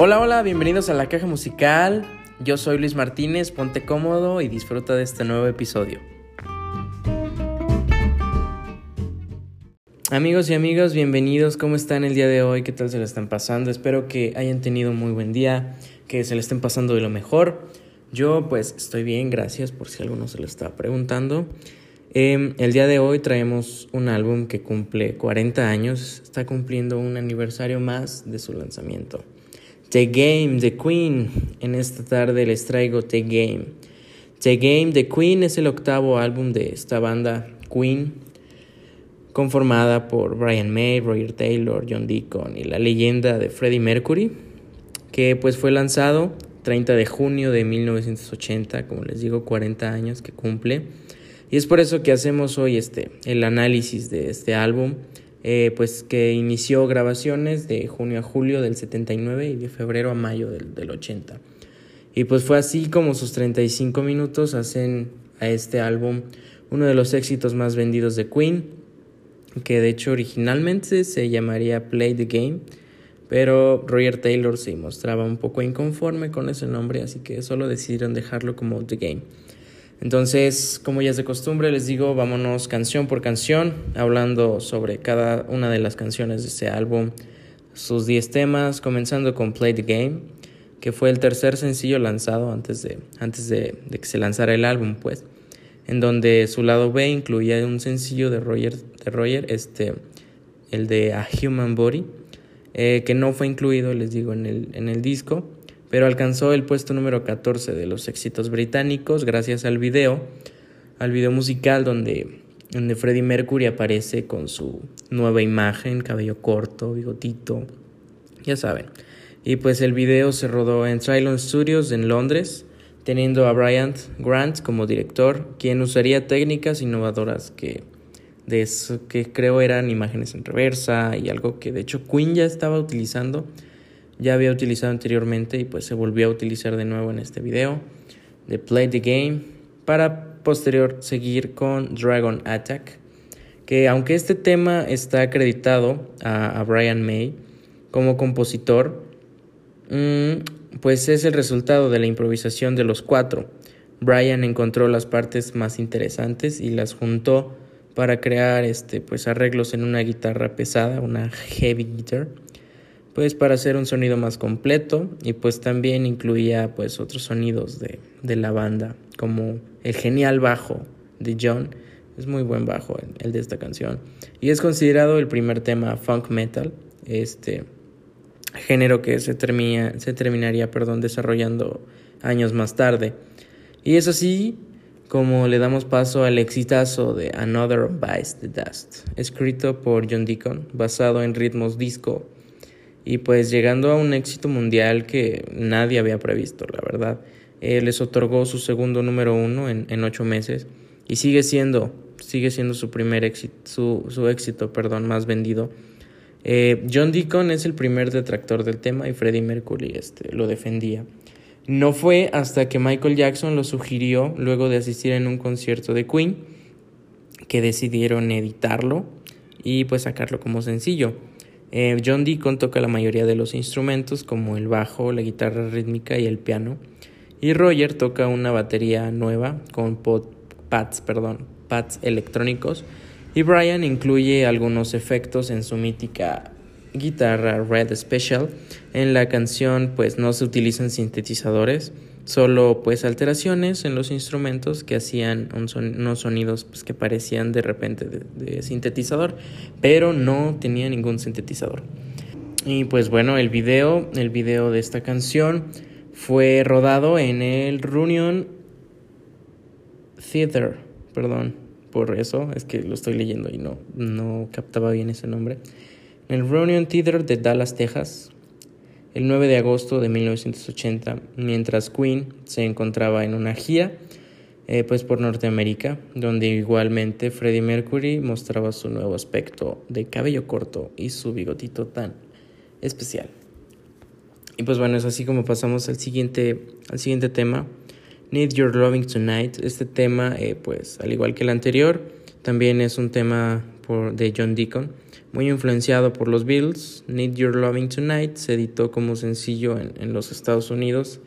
Hola, hola, bienvenidos a la caja musical. Yo soy Luis Martínez, ponte cómodo y disfruta de este nuevo episodio. Amigos y amigas, bienvenidos. ¿Cómo están el día de hoy? ¿Qué tal se lo están pasando? Espero que hayan tenido un muy buen día, que se le estén pasando de lo mejor. Yo pues estoy bien, gracias por si alguno se lo está preguntando. Eh, el día de hoy traemos un álbum que cumple 40 años, está cumpliendo un aniversario más de su lanzamiento. The Game, The Queen. En esta tarde les traigo The Game. The Game, The Queen es el octavo álbum de esta banda Queen, conformada por Brian May, Roger Taylor, John Deacon y la leyenda de Freddie Mercury, que pues fue lanzado 30 de junio de 1980, como les digo, 40 años que cumple. Y es por eso que hacemos hoy este, el análisis de este álbum eh, pues que inició grabaciones de junio a julio del 79 y de febrero a mayo del, del 80. Y pues fue así como sus 35 minutos hacen a este álbum uno de los éxitos más vendidos de Queen, que de hecho originalmente se llamaría Play the Game, pero Roger Taylor se mostraba un poco inconforme con ese nombre, así que solo decidieron dejarlo como The Game. Entonces, como ya es de costumbre, les digo, vámonos canción por canción, hablando sobre cada una de las canciones de este álbum, sus 10 temas, comenzando con Play the Game, que fue el tercer sencillo lanzado antes de, antes de, que se lanzara el álbum, pues, en donde su lado B incluía un sencillo de Roger, de Roger este, el de A Human Body, eh, que no fue incluido, les digo, en el, en el disco pero alcanzó el puesto número 14 de los éxitos británicos gracias al video, al video musical donde, donde Freddie Mercury aparece con su nueva imagen, cabello corto, bigotito, ya saben. Y pues el video se rodó en Cylon Studios en Londres, teniendo a Bryant Grant como director, quien usaría técnicas innovadoras que, de que creo eran imágenes en reversa y algo que de hecho Queen ya estaba utilizando ya había utilizado anteriormente y pues se volvió a utilizar de nuevo en este video de Play the Game para posterior seguir con Dragon Attack que aunque este tema está acreditado a, a Brian May como compositor mmm, pues es el resultado de la improvisación de los cuatro. Brian encontró las partes más interesantes y las juntó para crear este pues arreglos en una guitarra pesada una heavy guitar pues para hacer un sonido más completo y pues también incluía pues otros sonidos de, de la banda como el genial bajo de John. Es muy buen bajo el, de esta canción. Y es considerado el primer tema funk metal este género que se, termina, se terminaría perdón, desarrollando años más tarde. Y es así como le damos paso al exitazo de Another Bites the Dust escrito por John Deacon basado en ritmos disco y pues llegando a un éxito mundial que nadie había previsto, la verdad. Eh, les otorgó su segundo número uno en, en, ocho meses y sigue siendo, sigue siendo su primer éxito, su, su éxito, perdón, más vendido. Eh, John Deacon es el primer detractor del tema y Freddie Mercury este, lo defendía. No fue hasta que Michael Jackson lo sugirió luego de asistir en un concierto de Queen que decidieron editarlo y pues sacarlo como sencillo. Eh, John Deacon toca la mayoría de los instrumentos como el bajo, la guitarra rítmica y el piano. Y Roger toca una batería nueva con pads, perdón, pads electrónicos. Y Brian incluye algunos efectos en su mítica guitarra Red Special. En la canción pues no se utilizan sintetizadores, solo pues alteraciones en los instrumentos que hacían unos sonidos pues, que parecían de repente de, de, sintetizador, pero no tenía ningún sintetizador. Y pues bueno, el video, el video de esta canción fue rodado en el Reunion Theater, perdón, por eso es que lo estoy leyendo y no, no captaba bien ese nombre. En el Reunion Theater de Dallas, Texas, el 9 de agosto de 1980, mientras Queen se encontraba en una gira eh, pues por Norteamérica, donde igualmente Freddie Mercury mostraba su nuevo aspecto de cabello corto y su bigotito tan especial. Y pues bueno, es así como pasamos al siguiente, al siguiente tema, Need Your Loving Tonight. Este tema, eh, pues al igual que el anterior, también es un tema por, de John Deacon. Muy influenciado por los Beatles, Need Your Loving Tonight se editó como sencillo en, en los Estados Unidos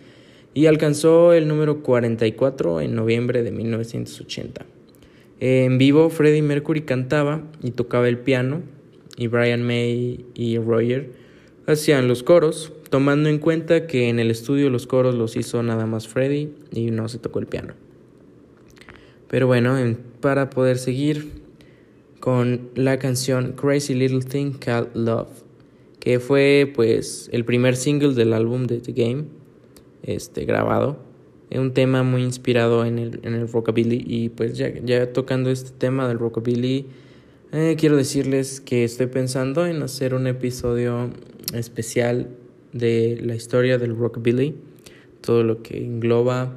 y alcanzó el número 44 en noviembre de 1980. En vivo, Freddie Mercury cantaba y tocaba el piano y Brian May y Roger hacían los coros, tomando en cuenta que en el estudio los coros los hizo nada más Freddie y no se tocó el piano. Pero bueno, para poder seguir con la canción Crazy Little Thing Called Love, que fue pues el primer single del álbum de The Game, este grabado. Un tema muy inspirado en el, en el rockabilly y pues ya, ya tocando este tema del rockabilly, eh, quiero decirles que estoy pensando en hacer un episodio especial de la historia del rockabilly, todo lo que engloba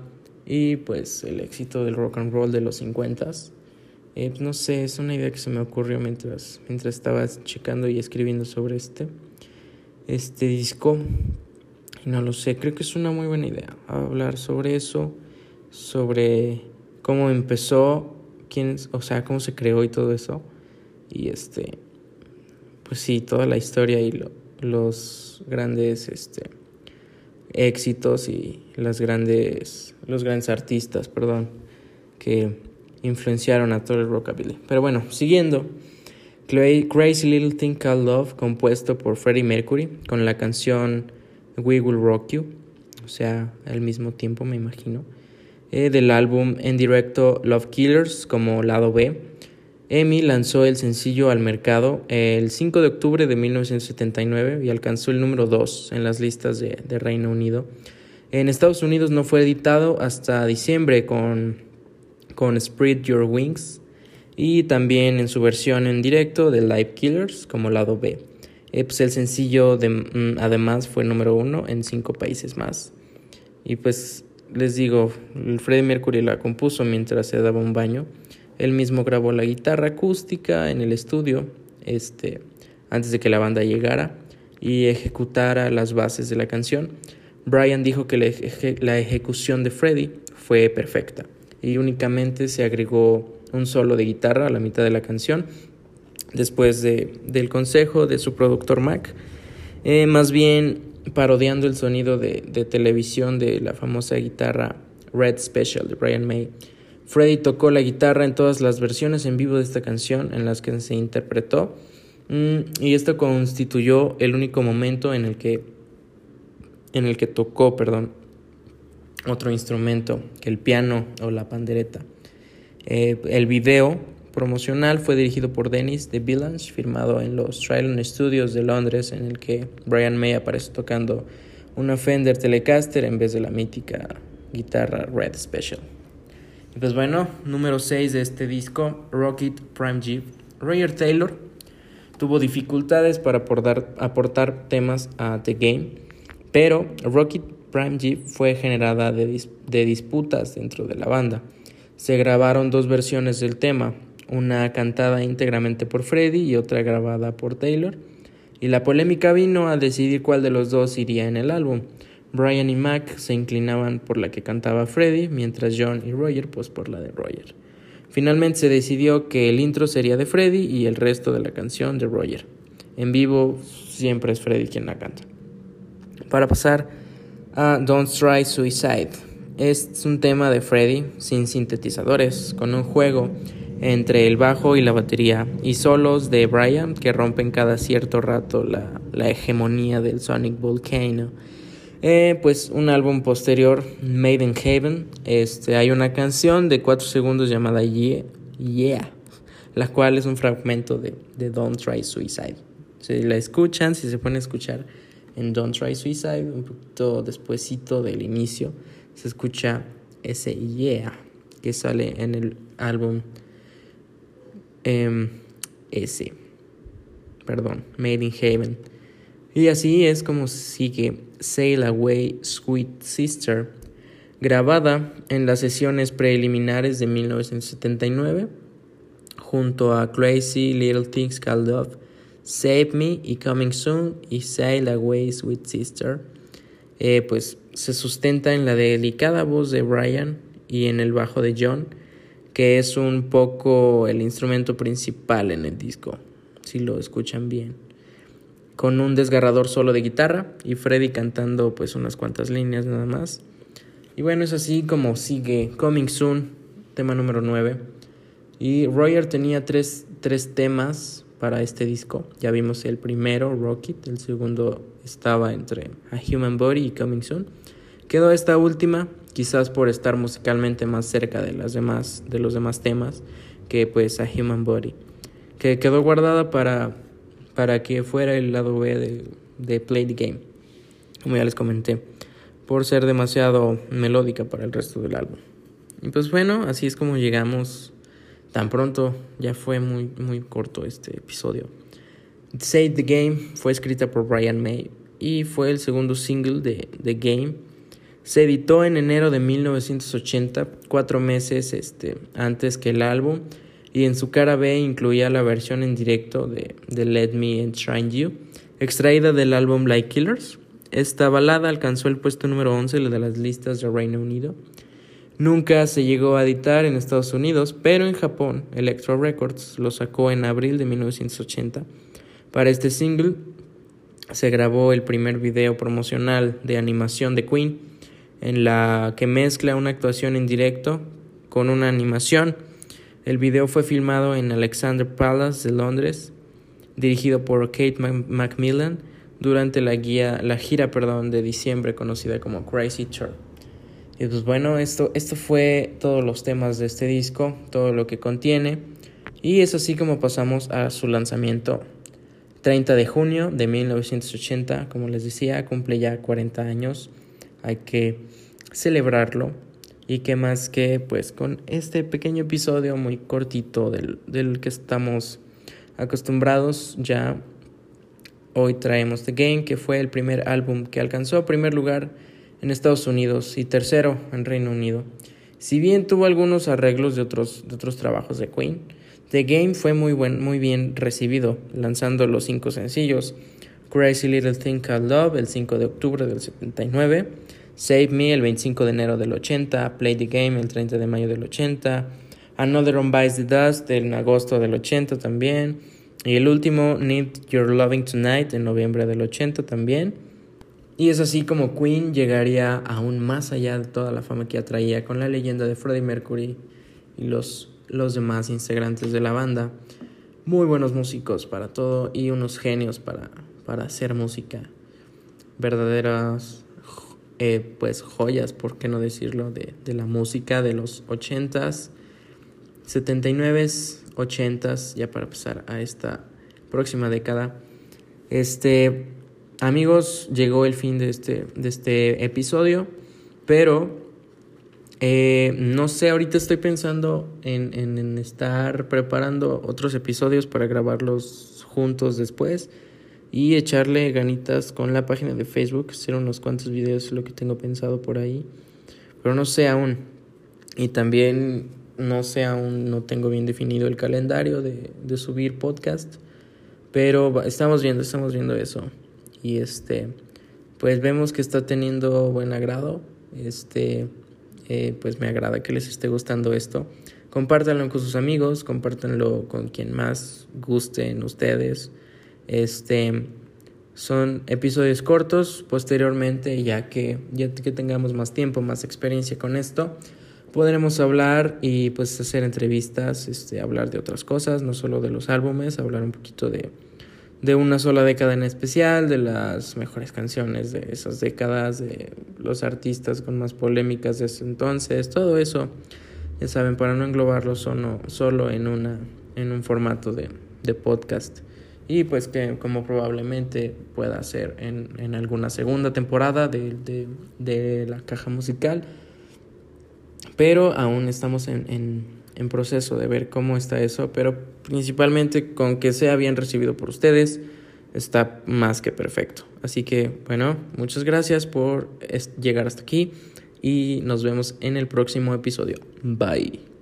y pues el éxito del rock and roll de los 50s. Eh, pues, no sé, es una idea que se me ocurrió mientras, mientras estaba checando y escribiendo sobre este, este disco. No lo sé, creo que es una muy buena idea hablar sobre eso, sobre cómo empezó, quién, o sea, cómo se creó y todo eso. Y este, pues sí, toda la historia y lo, los grandes este, éxitos y las grandes, los grandes artistas, perdón, que influenciaron a todo el rockabilly. Pero bueno, siguiendo, Crazy Little Thing Called Love, compuesto por Freddie Mercury, con la canción We Will Rock You, o sea, al mismo tiempo me imagino, eh, del álbum en directo Love Killers como lado B EMI lanzó el sencillo al mercado el 5 de octubre de 1979 y alcanzó el número 2 en las listas de, Reino Unido. En Estados Unidos no fue editado hasta diciembre con, con Spread Your Wings y también en su versión en directo de Live Killers como lado B. Eh, pues el sencillo mm, además fue número 1 en cinco países más. Y pues les digo, Freddie Mercury la compuso mientras se daba un baño. Él mismo grabó la guitarra acústica en el estudio este, antes de que la banda llegara y ejecutara las bases de la canción. Brian dijo que la, ejecución de Freddie fue perfecta y únicamente se agregó un solo de guitarra a la mitad de la canción después de, del consejo de su productor Mac, eh, más bien parodiando el sonido de, de televisión de la famosa guitarra Red Special de Brian May. Freddie tocó la guitarra en todas las versiones en vivo de esta canción en las que se interpretó mm, y esto constituyó el único momento en el que en el que tocó, perdón, otro instrumento que el piano o la pandereta. Eh, el video promocional fue dirigido por Dennis de Village, firmado en los Trilon Studios de Londres, en el que Brian May aparece tocando una Fender Telecaster en vez de la mítica guitarra Red Special. Y pues bueno, número 6 de este disco, Rocket Prime G. Roger Taylor tuvo dificultades para aportar, aportar temas a The Game, pero Rocket Prime G fue generada de, disputas dentro de la banda. Se grabaron dos versiones del tema, una cantada íntegramente por Freddie y otra grabada por Taylor, y la polémica vino a decidir cuál de los dos iría en el álbum. Brian y Mac se inclinaban por la que cantaba Freddie, mientras John y Roger pues por la de Roger. Finalmente se decidió que el intro sería de Freddie y el resto de la canción de Roger. En vivo siempre es Freddie quien la canta. Para pasar a Don't Try Suicide. Es un tema de Freddie sin sintetizadores, con un juego entre el bajo y la batería y solos de Brian que rompen cada cierto rato la, la hegemonía del Sonic Volcano eh, pues un álbum posterior, Made in Heaven, este, hay una canción de 4 segundos llamada Yeah, yeah, la cual es un fragmento de, de Don't Try Suicide. Si la escuchan, si se pueden escuchar en Don't Try Suicide, un poquito despuesito del inicio, se escucha ese Yeah que sale en el álbum eh, ese, perdón, Made in Heaven. Y así es como sigue Sail Away Sweet Sister, grabada en las sesiones preliminares de 1979 junto a Crazy Little Things Called Love, Save Me y Coming Soon y Sail Away Sweet Sister. Eh, pues se sustenta en la delicada voz de Brian y en el bajo de John, que es un poco el instrumento principal en el disco, si lo escuchan bien. Con un desgarrador solo de guitarra y Freddy cantando pues unas cuantas líneas nada más. Y bueno, es así como sigue Coming Soon, tema número 9. Y Royer tenía tres, tres temas para este disco. Ya vimos el primero, Rocket, el segundo estaba entre A Human Body y Coming Soon. Quedó esta última, quizás por estar musicalmente más cerca de, las demás, de los demás temas que pues A Human Body, que quedó guardada para, para que fuera el lado B de, de Play the Game, como ya les comenté, por ser demasiado melódica para el resto del álbum. Y pues bueno, así es como llegamos tan pronto, ya fue muy, muy corto este episodio. Save the Game fue escrita por Brian May y fue el segundo single de The Game se editó en enero de 1980, cuatro meses este, antes que el álbum, y en su cara B incluía la versión en directo de, Let Me Enshrine You, extraída del álbum Like Killers. Esta balada alcanzó el puesto número 11 de las listas de Reino Unido. Nunca se llegó a editar en Estados Unidos, pero en Japón Electro Records lo sacó en abril de 1980. Para este single se grabó el primer video promocional de animación de Queen en la que mezcla una actuación en directo con una animación. El video fue filmado en Alexander Palace de Londres, dirigido por Kate Macmillan durante la, guía, la gira perdón, de diciembre conocida como Crazy Tour. Y pues bueno, esto, esto fue todos los temas de este disco, todo lo que contiene. Y es así como pasamos a su lanzamiento 30 de junio de 1980, como les decía, cumple ya 40 años hay que celebrarlo y que más que pues con este pequeño episodio muy cortito del, del que estamos acostumbrados ya hoy traemos The Game que fue el primer álbum que alcanzó primer lugar en Estados Unidos y tercero en Reino Unido. Si bien tuvo algunos arreglos de otros, de otros trabajos de Queen, The Game fue muy, buen, muy bien recibido, lanzando los cinco sencillos. Crazy Little Thing Called Love el 5 de octubre del 79, Save Me el 25 de enero del 80, Play the Game el 30 de mayo del 80, Another One Bites the Dust en agosto del 80 también, y el último Need Your Loving Tonight en noviembre del 80 también. Y es así como Queen llegaría aún más allá de toda la fama que ya traía con la leyenda de Freddie Mercury y los, los demás integrantes de la banda. Muy buenos músicos para todo y unos genios para, para hacer música. Verdaderas eh, pues joyas, por qué no decirlo, de, de la música de los 80s, 79s, 80s, ya para pasar a esta próxima década. Este, amigos, llegó el fin de este, de este episodio, pero eh, no sé, ahorita estoy pensando en, en, en estar preparando otros episodios para grabarlos juntos después y echarle ganitas con la página de Facebook, hacer unos cuantos videos, lo que tengo pensado por ahí, pero no sé aún. Y también no sé aún, no tengo bien definido el calendario de, de subir podcast, pero estamos viendo, estamos viendo eso. Y este, pues vemos que está teniendo buen agrado. Este, eh, pues me agrada que les esté gustando esto. Compártanlo con sus amigos, compártanlo con quien más gusten ustedes. Este son episodios cortos posteriormente, ya que ya que tengamos más tiempo, más experiencia con esto, podremos hablar y pues hacer entrevistas, este, hablar de otras cosas, no solo de los álbumes, hablar un poquito de, de una sola década en especial, de las mejores canciones de esas décadas, de los artistas con más polémicas de ese entonces, todo eso, ya saben, para no englobarlo solo, solo en, una, en un formato de, de podcast. Y pues que como probablemente pueda ser en, en alguna segunda temporada de, de, de, la caja musical. Pero aún estamos en, en, en, proceso de ver cómo está eso pero principalmente con que sea bien recibido por ustedes está más que perfecto. Así que bueno muchas gracias por llegar hasta aquí y nos vemos en el próximo episodio. Bye